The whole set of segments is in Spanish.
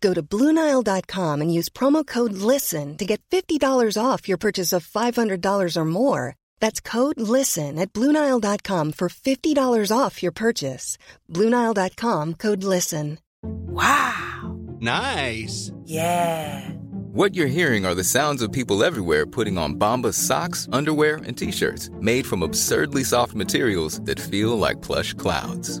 Go to Bluenile.com and use promo code LISTEN to get $50 off your purchase of $500 or more. That's code LISTEN at Bluenile.com for $50 off your purchase. Bluenile.com code LISTEN. Wow! Nice! Yeah! What you're hearing are the sounds of people everywhere putting on Bombas socks, underwear, and t shirts made from absurdly soft materials that feel like plush clouds.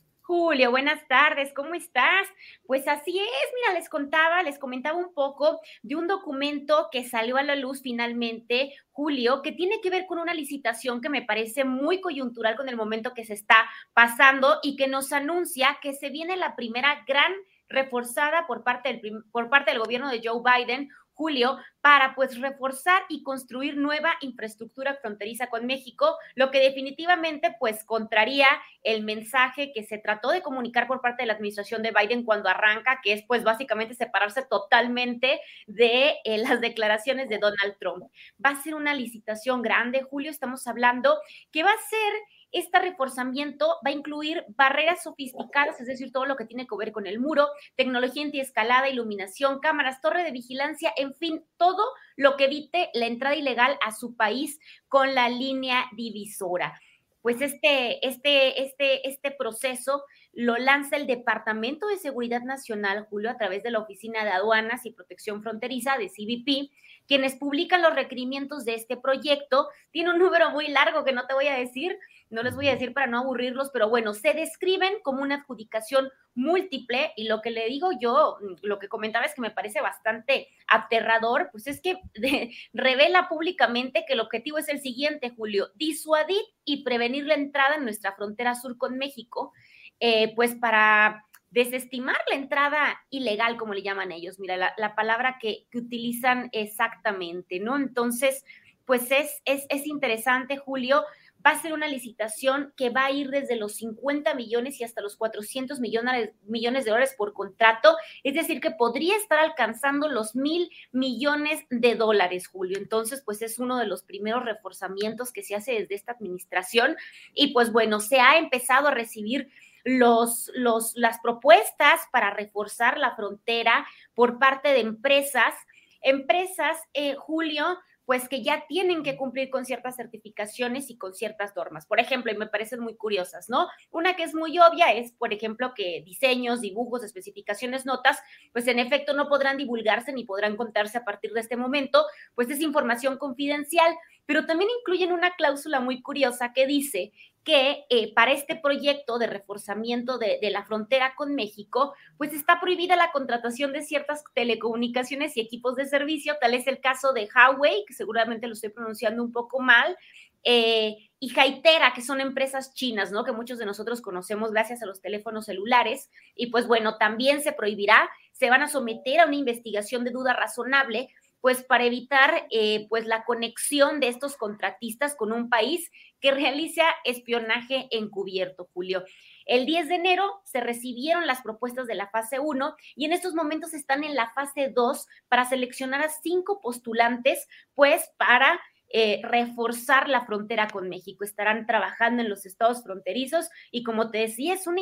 Julio, buenas tardes, ¿cómo estás? Pues así es, mira, les contaba, les comentaba un poco de un documento que salió a la luz finalmente, Julio, que tiene que ver con una licitación que me parece muy coyuntural con el momento que se está pasando y que nos anuncia que se viene la primera gran reforzada por parte del, por parte del gobierno de Joe Biden, Julio, para pues reforzar y construir nueva infraestructura fronteriza con México, lo que definitivamente pues contraría el mensaje que se trató de comunicar por parte de la administración de Biden cuando arranca, que es pues básicamente separarse totalmente de eh, las declaraciones de Donald Trump. Va a ser una licitación grande, Julio, estamos hablando que va a ser este reforzamiento va a incluir barreras sofisticadas, es decir, todo lo que tiene que ver con el muro, tecnología antiescalada, iluminación, cámaras, torre de vigilancia, en fin, todo lo que evite la entrada ilegal a su país con la línea divisora. Pues este, este, este, este proceso lo lanza el Departamento de Seguridad Nacional, Julio, a través de la Oficina de Aduanas y Protección Fronteriza de CBP, quienes publican los requerimientos de este proyecto. Tiene un número muy largo que no te voy a decir, no les voy a decir para no aburrirlos, pero bueno, se describen como una adjudicación múltiple y lo que le digo yo, lo que comentaba es que me parece bastante aterrador, pues es que revela públicamente que el objetivo es el siguiente, Julio, disuadir y prevenir la entrada en nuestra frontera sur con México, eh, pues para desestimar la entrada ilegal, como le llaman ellos, mira, la, palabra que, que, utilizan exactamente, ¿no? Entonces, pues es, es, es interesante, Julio, va a ser una licitación que va a ir desde los 50 millones y hasta los 400 millones, millones de dólares por contrato, es decir, que podría estar alcanzando los mil millones de dólares, Julio. Entonces, pues es uno de los primeros reforzamientos que se hace desde esta administración y pues bueno, se ha empezado a recibir los, los, las propuestas para reforzar la frontera por parte de empresas. Empresas, eh, Julio, pues que ya tienen que cumplir con ciertas certificaciones y con ciertas normas. Por ejemplo, y me parecen muy curiosas, ¿no? Una que es muy obvia es, por ejemplo, que diseños, dibujos, especificaciones, notas, pues en efecto no podrán divulgarse ni podrán contarse a partir de este momento, pues es información confidencial, pero también incluyen una cláusula muy curiosa que dice que eh, para este proyecto de reforzamiento de, la frontera con México, pues está prohibida la contratación de ciertas telecomunicaciones y equipos de servicio, tal es el caso de Huawei, que seguramente lo estoy pronunciando un poco mal, eh, y Haitera, que son empresas chinas, ¿no? Que muchos de nosotros conocemos gracias a los teléfonos celulares. Y pues bueno, también se prohibirá, se van a someter a una investigación de duda razonable pues para evitar eh, pues la conexión de estos contratistas con un país que realiza espionaje encubierto, Julio. El 10 de enero se recibieron las propuestas de la fase 1 y en estos momentos están en la fase 2 para seleccionar a cinco postulantes, pues para eh, reforzar la frontera con México. Estarán trabajando en los estados fronterizos y como te decía, es una,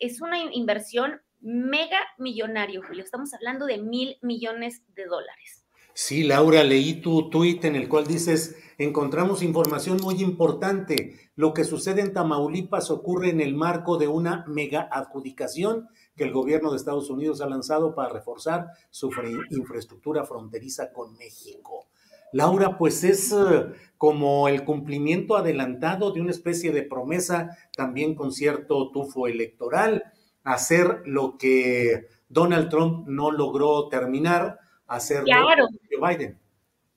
es una inversión mega millonario, Julio. Estamos hablando de mil millones de dólares. Sí, Laura, leí tu tuit en el cual dices, encontramos información muy importante. Lo que sucede en Tamaulipas ocurre en el marco de una mega adjudicación que el gobierno de Estados Unidos ha lanzado para reforzar su infraestructura fronteriza con México. Laura, pues es eh, como el cumplimiento adelantado de una especie de promesa también con cierto tufo electoral. hacer lo que Donald Trump no logró terminar, hacerlo Claro. Biden.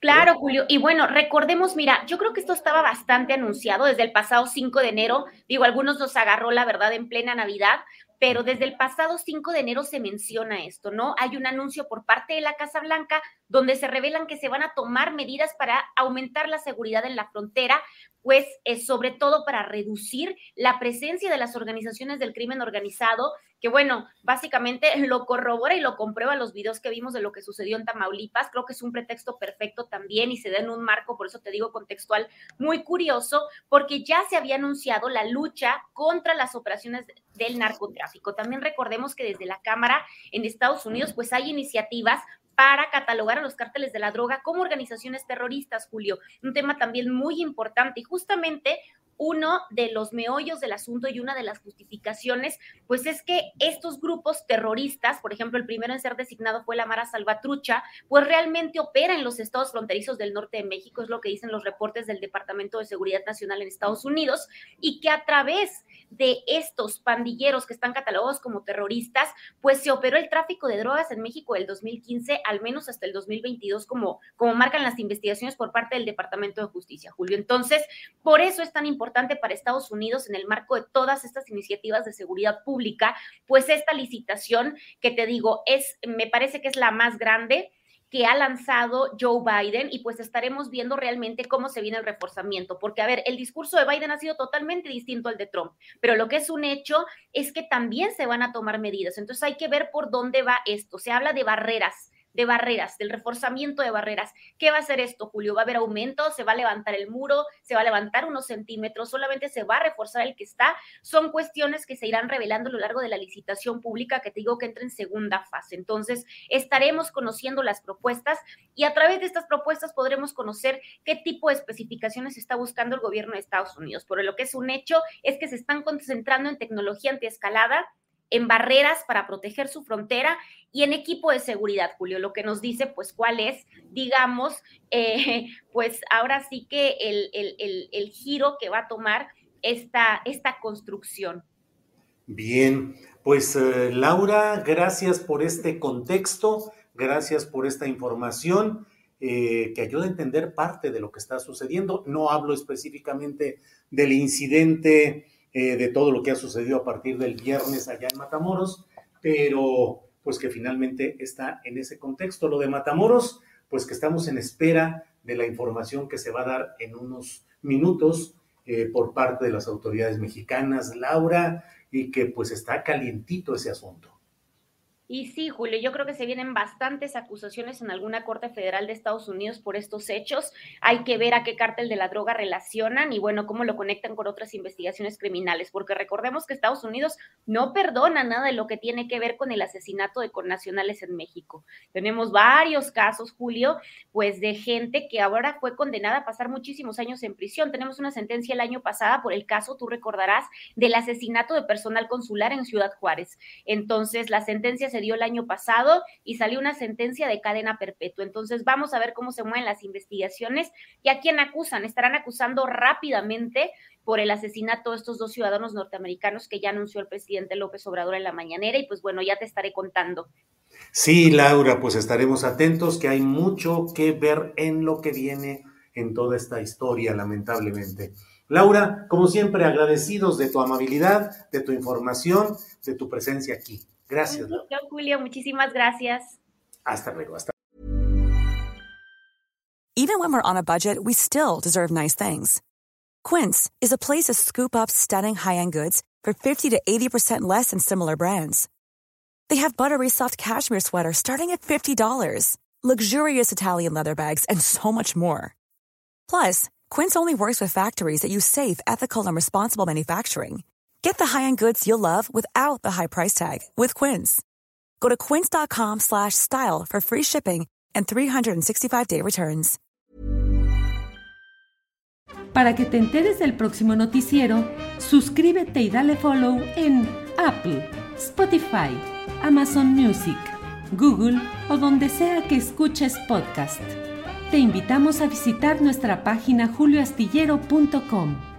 Claro, Julio. Y bueno, recordemos, mira, yo creo que esto estaba bastante anunciado desde el pasado 5 de enero. Digo, algunos nos agarró, la verdad, en plena Navidad, pero desde el pasado 5 de enero se menciona esto, ¿no? Hay un anuncio por parte de la Casa Blanca donde se revelan que se van a tomar medidas para aumentar la seguridad en la frontera, pues es sobre todo para reducir la presencia de las organizaciones del crimen organizado, que bueno, básicamente lo corrobora y lo comprueba los videos que vimos de lo que sucedió en Tamaulipas. Creo que es un pretexto perfecto también y se da en un marco, por eso te digo contextual, muy curioso, porque ya se había anunciado la lucha contra las operaciones del narcotráfico. También recordemos que desde la Cámara en Estados Unidos, pues hay iniciativas para catalogar a los cárteles de la droga como organizaciones terroristas, Julio. Un tema también muy importante y justamente uno de los meollos del asunto y una de las justificaciones, pues es que estos grupos terroristas, por ejemplo, el primero en ser designado fue la Mara Salvatrucha, pues realmente opera en los estados fronterizos del norte de México, es lo que dicen los reportes del Departamento de Seguridad Nacional en Estados Unidos, y que a través de estos pandilleros que están catalogados como terroristas, pues se operó el tráfico de drogas en México del 2015, al menos hasta el 2022, como, como marcan las investigaciones por parte del Departamento de Justicia, Julio. Entonces, por eso es tan importante para Estados Unidos en el marco de todas estas iniciativas de seguridad pública, pues esta licitación que te digo es, me parece que es la más grande que ha lanzado Joe Biden y pues estaremos viendo realmente cómo se viene el reforzamiento, porque a ver, el discurso de Biden ha sido totalmente distinto al de Trump, pero lo que es un hecho es que también se van a tomar medidas, entonces hay que ver por dónde va esto, se habla de barreras de barreras, del reforzamiento de barreras. ¿Qué va a hacer esto, Julio? ¿Va a haber aumento? ¿Se va a levantar el muro? ¿Se va a levantar unos centímetros? ¿Solamente se va a reforzar el que está? Son cuestiones que se irán revelando a lo largo de la licitación pública que te digo que entra en segunda fase. Entonces, estaremos conociendo las propuestas y a través de estas propuestas podremos conocer qué tipo de especificaciones está buscando el gobierno de Estados Unidos. Por lo que es un hecho es que se están concentrando en tecnología antiescalada, en barreras para proteger su frontera y en equipo de seguridad, Julio, lo que nos dice, pues, cuál es, digamos, eh, pues ahora sí que el, el, el, giro que va a tomar esta, esta construcción. Bien, pues eh, Laura, gracias por este contexto, gracias por esta información eh, que ayuda a entender parte de lo que está sucediendo. No hablo específicamente del incidente eh, de todo lo que ha sucedido a partir del viernes allá en Matamoros, pero pues que finalmente está en ese contexto. Lo de Matamoros, pues que estamos en espera de la información que se va a dar en unos minutos eh, por parte de las autoridades mexicanas, Laura, y que pues está calientito ese asunto. Y sí, Julio, yo creo que se vienen bastantes acusaciones en alguna corte federal de Estados Unidos por estos hechos. Hay que ver a qué cártel de la droga relacionan y bueno, cómo lo conectan con otras investigaciones criminales, porque recordemos que Estados Unidos no perdona nada de lo que tiene que ver con el asesinato de connacionales en México. Tenemos varios casos, Julio, pues de gente que ahora fue condenada a pasar muchísimos años en prisión. Tenemos una sentencia el año pasado por el caso, tú recordarás, del asesinato de personal consular en Ciudad Juárez. Entonces, la sentencia se dio el año pasado y salió una sentencia de cadena perpetua. Entonces vamos a ver cómo se mueven las investigaciones y a quién acusan. Estarán acusando rápidamente por el asesinato de estos dos ciudadanos norteamericanos que ya anunció el presidente López Obrador en la mañanera y pues bueno, ya te estaré contando. Sí, Laura, pues estaremos atentos que hay mucho que ver en lo que viene en toda esta historia, lamentablemente. Laura, como siempre, agradecidos de tu amabilidad, de tu información, de tu presencia aquí. Gracias. Julio, muchísimas gracias. Hasta luego. Hasta Even when we're on a budget, we still deserve nice things. Quince is a place to scoop up stunning high-end goods for 50 to 80% less than similar brands. They have buttery soft cashmere sweaters starting at $50, luxurious Italian leather bags, and so much more. Plus, Quince only works with factories that use safe, ethical, and responsible manufacturing. Get the high-end goods you'll love without the high price tag with Quince. Go to quince.com slash style for free shipping and 365-day returns. Para que te enteres del próximo noticiero, suscríbete y dale follow en Apple, Spotify, Amazon Music, Google o donde sea que escuches podcast. Te invitamos a visitar nuestra página julioastillero.com.